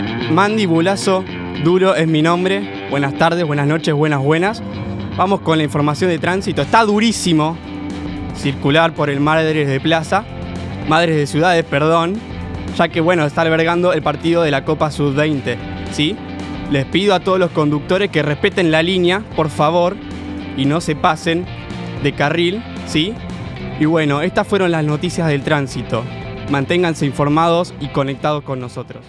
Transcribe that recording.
Eh, Mandy Bulazo, Duro es mi nombre. Buenas tardes, buenas noches, buenas, buenas. Vamos con la información de tránsito. Está durísimo circular por el Madres de Plaza, Madres de Ciudades, perdón, ya que bueno, está albergando el partido de la Copa Sub-20, ¿sí? Les pido a todos los conductores que respeten la línea, por favor, y no se pasen de carril, ¿sí? Y bueno, estas fueron las noticias del tránsito. Manténganse informados y conectados con nosotros.